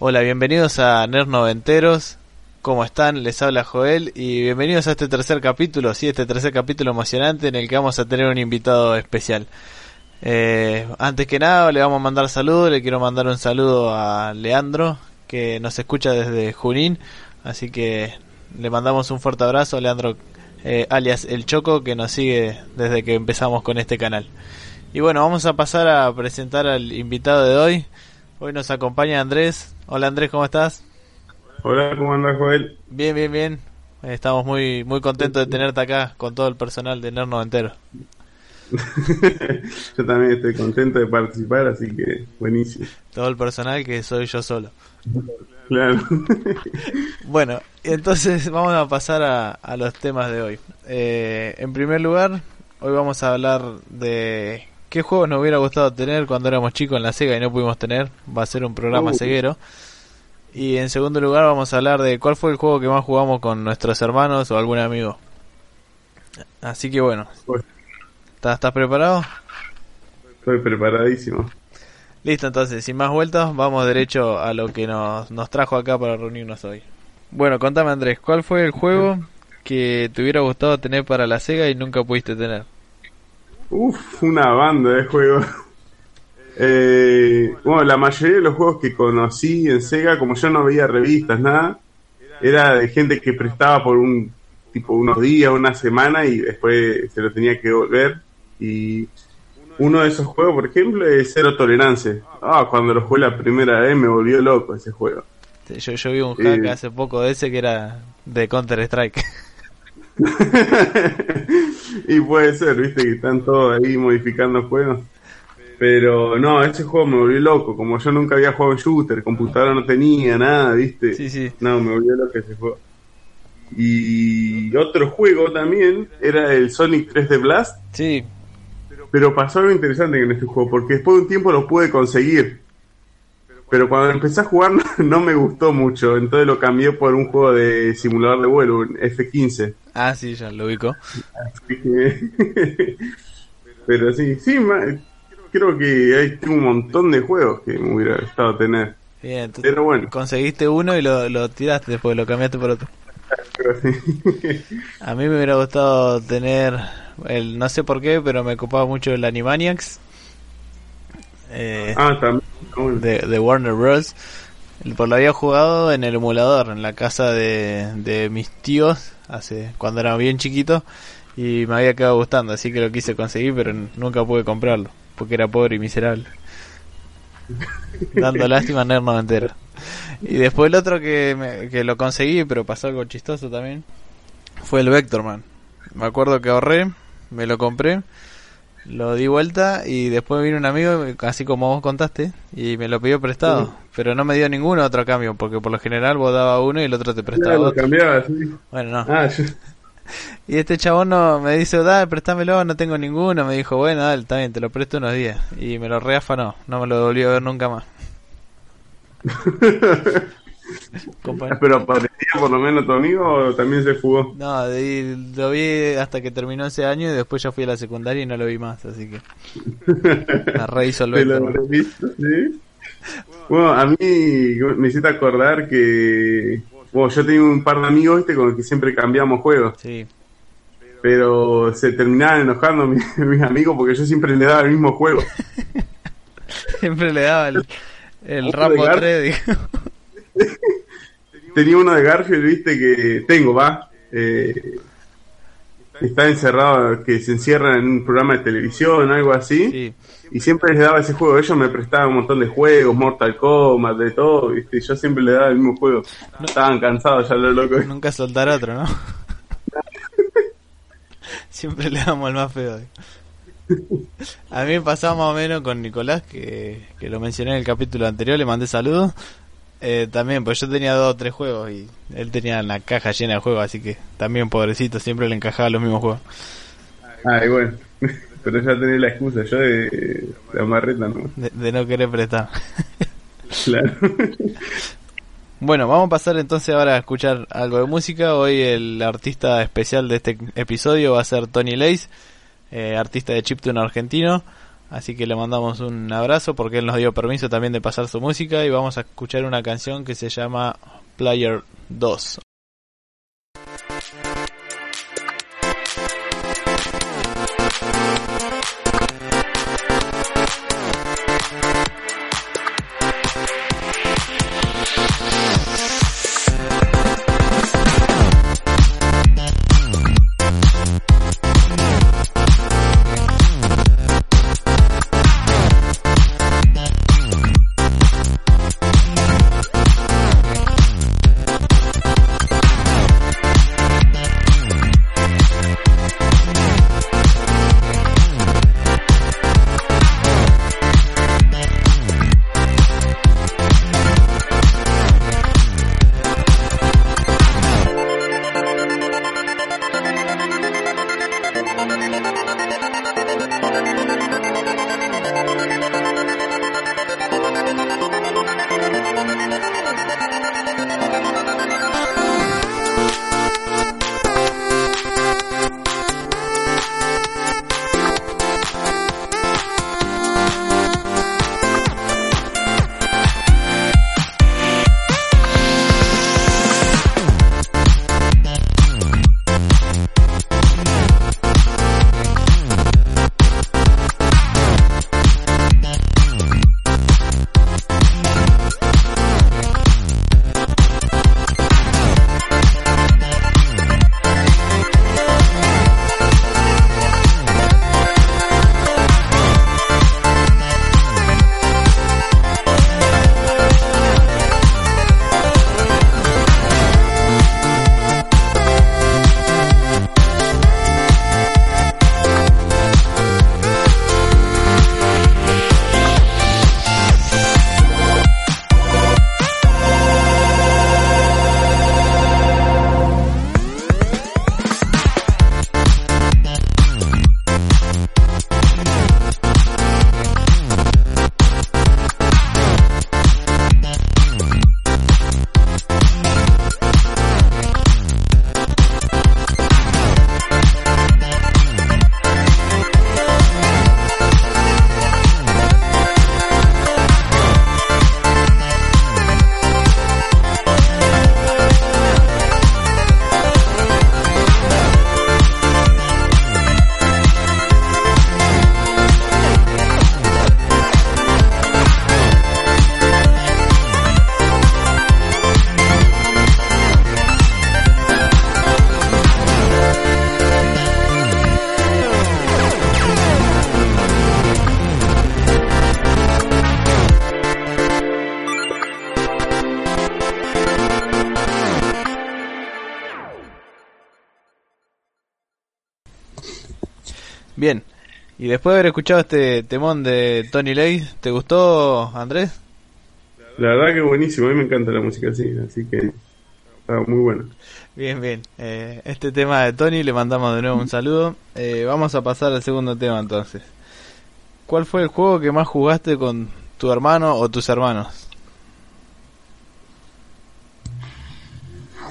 Hola, bienvenidos a Nerd Noventeros. ¿Cómo están? Les habla Joel y bienvenidos a este tercer capítulo, sí, este tercer capítulo emocionante en el que vamos a tener un invitado especial. Eh, antes que nada, le vamos a mandar saludos, le quiero mandar un saludo a Leandro, que nos escucha desde Junín, así que le mandamos un fuerte abrazo a Leandro, eh, alias El Choco, que nos sigue desde que empezamos con este canal. Y bueno, vamos a pasar a presentar al invitado de hoy. Hoy nos acompaña Andrés. Hola Andrés, ¿cómo estás? Hola, ¿cómo andas, Joel? Bien, bien, bien. Estamos muy muy contentos de tenerte acá con todo el personal de Nerno entero. yo también estoy contento de participar, así que buenísimo. Todo el personal que soy yo solo. Claro. bueno, entonces vamos a pasar a, a los temas de hoy. Eh, en primer lugar, hoy vamos a hablar de qué juegos nos hubiera gustado tener cuando éramos chicos en la Sega y no pudimos tener. Va a ser un programa uh. ceguero. Y en segundo lugar vamos a hablar de cuál fue el juego que más jugamos con nuestros hermanos o algún amigo. Así que bueno. ¿Estás, preparado? Estoy preparadísimo. Listo, entonces, sin más vueltas, vamos derecho a lo que nos, nos trajo acá para reunirnos hoy. Bueno, contame Andrés, ¿cuál fue el juego que te hubiera gustado tener para la Sega y nunca pudiste tener? Uf, una banda de juegos. Eh, bueno, la mayoría de los juegos que conocí en Sega, como yo no veía revistas, nada, era de gente que prestaba por un tipo unos días, una semana y después se lo tenía que volver. Y uno de esos juegos, por ejemplo, es Cero Tolerancia. Ah, cuando lo jugué la primera vez me volvió loco ese juego. Yo, yo vi un hack hace poco de ese que era de Counter Strike. y puede ser, viste, que están todos ahí modificando juegos. Pero no, ese juego me volvió loco. Como yo nunca había jugado en shooter, computadora no tenía nada, viste. Sí, sí. No, me volvió loco ese juego. Y otro juego también era el Sonic 3D Blast. Sí. Pero pasó algo interesante en este juego, porque después de un tiempo lo pude conseguir. Pero cuando empecé a jugar no me gustó mucho, entonces lo cambié por un juego de simulador de vuelo, un F-15. Ah, sí, ya lo ubico. Pero sí, sí, creo que hay un montón de juegos que me hubiera gustado tener. Bien, Pero bueno. conseguiste uno y lo, lo tiraste después, lo cambiaste por otro. A mí me hubiera gustado tener el no sé por qué, pero me ocupaba mucho el Animaniacs. Eh, ah, también. De, Warner Bros. Por lo había jugado en el emulador, en la casa de, de mis tíos, hace cuando era bien chiquito, y me había quedado gustando, así que lo quise conseguir, pero nunca pude comprarlo, porque era pobre y miserable. Dando lástima a Nerd entero. Y después el otro que, que lo conseguí, pero pasó algo chistoso también, fue el Vectorman. Me acuerdo que ahorré, me lo compré, lo di vuelta y después vino un amigo, así como vos contaste, y me lo pidió prestado. Pero no me dio ninguno otro cambio, porque por lo general vos dabas uno y el otro te prestaba otro. Bueno, no. Ah, y este chabón no, me dice, dale, préstamelo, no tengo ninguno. Me dijo, bueno, dale, está bien, te lo presto unos días. Y me lo reafanó, no me lo volvió a ver nunca más. ¿Pero aparecía por lo menos tu amigo o también se fugó? No, lo vi hasta que terminó ese año y después ya fui a la secundaria y no lo vi más, así que. La rehizo el Bueno, a mí me hiciste acordar que. Bueno, yo tenía un par de amigos ¿viste? con los que siempre cambiamos juegos. Sí. Pero se terminaban enojando mis, mis amigos porque yo siempre le daba el mismo juego. siempre le daba el el Rambo 3, Tenía uno de Garfield, viste, que tengo, va. Eh, está encerrado, que se encierra en un programa de televisión, algo así. Y siempre les daba ese juego. Ellos me prestaban un montón de juegos, Mortal Kombat, de todo, viste. Yo siempre les daba el mismo juego. No. Estaban cansados ya los locos. Nunca soltar otro, ¿no? siempre le damos el más feo. A mí me pasaba más o menos con Nicolás, que, lo mencioné en el capítulo anterior, le mandé saludos. Eh, también, pues yo tenía dos o tres juegos y él tenía la caja llena de juegos, así que también, pobrecito, siempre le encajaba los mismos juegos. Ay, bueno, pero ya tenía la excusa, yo de, de amarreta, ¿no? De, no querer prestar. claro. Bueno, vamos a pasar entonces ahora a escuchar algo de música. Hoy el artista especial de este episodio va a ser Tony Lace eh, artista de chiptune argentino. Así que le mandamos un abrazo porque él nos dio permiso también de pasar su música y vamos a escuchar una canción que se llama Player 2. Bien, y después de haber escuchado este temón de Tony Lay, ¿te gustó, Andrés? La verdad que buenísimo, a mí me encanta la música así, así que está muy bueno. Bien, bien. Eh, este tema de Tony le mandamos de nuevo un saludo. Eh, vamos a pasar al segundo tema entonces. ¿Cuál fue el juego que más jugaste con tu hermano o tus hermanos?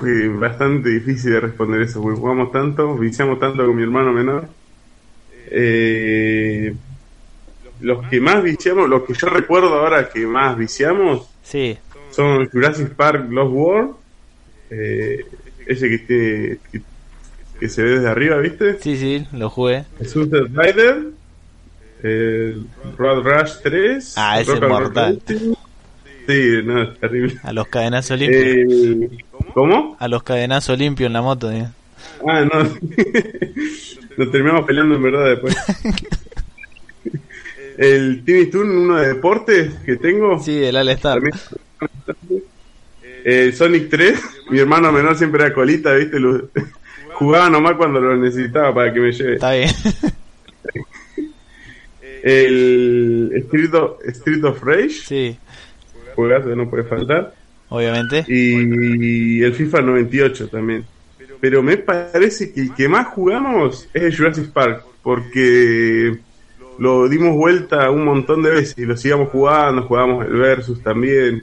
Fue bastante difícil de responder eso, porque jugamos tanto, viciamos tanto con mi hermano menor eh, los que más viciamos, los que yo recuerdo ahora que más viciamos, sí. son Jurassic Park Lost World, eh, ese que, que, se ve desde arriba, ¿viste? Sí, sí, lo jugué. Sunset Rider, el Road Rush 3, ah, ese es mortal. Sí, no, es terrible. A los cadenazos limpios. Eh, ¿Cómo? A los cadenazos limpios en la moto. ¿eh? Ah, no. Nos terminamos peleando en verdad después. el Timmy Toon, uno de deportes que tengo. Sí, el All Star. El Sonic 3, mi hermano menor siempre era colita, ¿viste? Jugaba nomás cuando lo necesitaba para que me lleve. Está bien. el Street of, Street of Rage. Sí. Juegazo no puede faltar. Obviamente. Y el FIFA 98 también pero me parece que el que más jugamos es el Jurassic Park, porque lo dimos vuelta un montón de veces y lo sigamos jugando, jugamos el Versus también.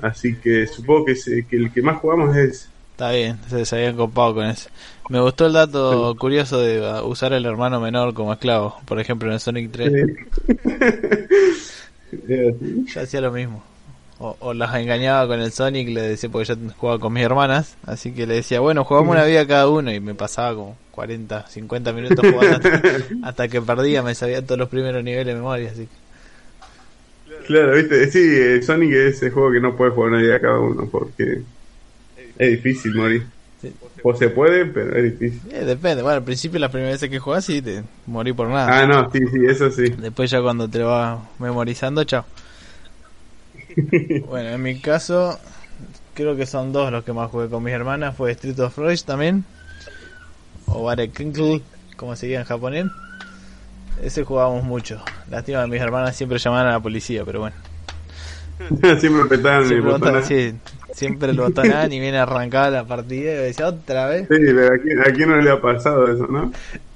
Así que supongo que, que el que más jugamos es Está bien, se, se habían copado con eso. Me gustó el dato curioso de uh, usar el hermano menor como esclavo, por ejemplo en el Sonic 3. Yo hacía lo mismo. O, o las engañaba con el Sonic, le decía, porque yo jugaba con mis hermanas, así que le decía, bueno, jugamos una vida cada uno y me pasaba como 40, 50 minutos jugando hasta, hasta que perdía, me sabía todos los primeros niveles de memoria, así que... Claro, viste, sí, Sonic es ese juego que no puede jugar una vida cada uno porque es difícil morir. Sí. O se puede, pero es difícil. Eh, depende, bueno, al principio las primeras veces que jugás sí te morí por nada. Ah, no, sí, sí, eso sí. Después ya cuando te lo vas memorizando, chao. Bueno, en mi caso, creo que son dos los que más jugué con mis hermanas. Fue Street of Rage también. O Kinkle, como se diga en japonés. Ese jugábamos mucho. Lástima mis hermanas siempre llamaban a la policía, pero bueno. Siempre petaban el Siempre, botón. botan- sí, siempre lo botonaban y viene arrancada la partida y decía otra vez. Sí, pero ¿a quién, a quién no le ha pasado eso, no?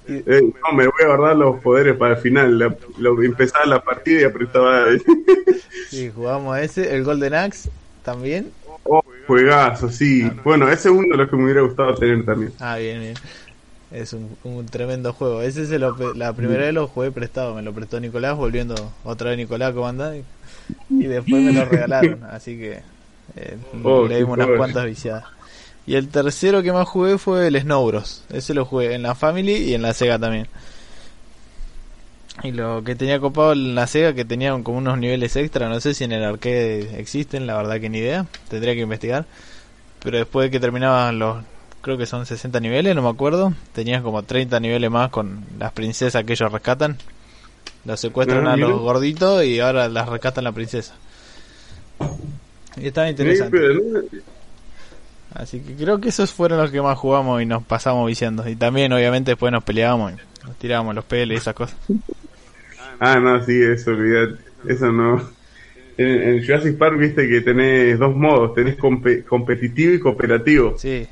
Eh, no, me voy a guardar los poderes para el final. La- empezaba la partida y apretaba. Sí, jugamos a ese. El Golden Axe también. oh, juegazo, sí. Bueno, ese es uno de los que me hubiera gustado tener también. Ah, bien, bien. Es un, un tremendo juego. Ese se lo, la primera vez lo jugué prestado. Me lo prestó Nicolás, volviendo otra vez Nicolás a comandar. Y, y después me lo regalaron. Así que eh, Oh, le dimos unas cuantas viciadas. Y el tercero que más jugué fue el Snow Bros. Ese lo jugué en la Family y en la Sega también. Y lo que tenía copado en la Sega, que tenían como unos niveles extra, no sé si en el arcade existen, la verdad que ni idea, tendría que investigar. Pero después de que terminaban los, creo que son 60 niveles, no me acuerdo, tenías como 30 niveles más con las princesas que ellos rescatan. Los secuestran Ah, a los gorditos y ahora las rescatan la princesa. Y estaba interesante. Sí, Así que creo que esos fueron los que más jugamos y nos pasamos viciando. Y también, obviamente, después nos peleábamos y nos tirábamos los peles y esas cosas. Ah, no, sí, eso, olvidate. Eso no. En, en Jurassic Park viste que tenés dos modos, tenés compe- competitivo y cooperativo. Sí,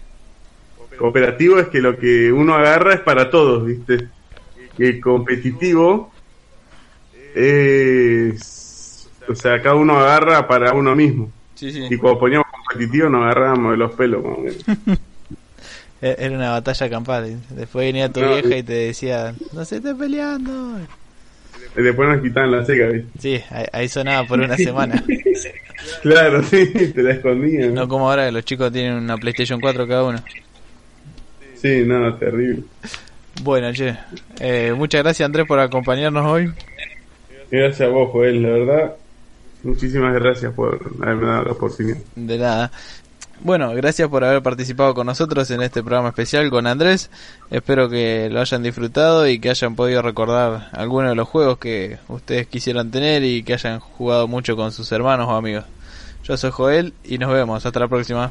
Cooperativo es que lo que uno agarra es para todos, viste. Y el competitivo es... O sea, cada uno agarra para uno mismo. sí, sí. Y cuando poníamos competitivo nos agarrábamos de los pelos. E- Era una batalla campal. Después venía tu No, vieja y- te decía, no se esté peleando. Y después nos quitaban la seca, ¿viste? Sí, ahí, ahí sonaba por una semana. Claro, sí, te la escondían. No como ahora que los chicos tienen una PlayStation 4 cada uno. Sí, no, terrible. Bueno, che, eh, muchas gracias Andrés por acompañarnos hoy. Gracias a vos, Joel, la verdad. Muchísimas gracias por haberme dado la oportunidad. De nada. Bueno, gracias por haber participado con nosotros en este programa especial con Andrés. Espero que lo hayan disfrutado y que hayan podido recordar algunos de los juegos que ustedes quisieran tener y que hayan jugado mucho con sus hermanos o amigos. Yo soy Joel y nos vemos. Hasta la próxima.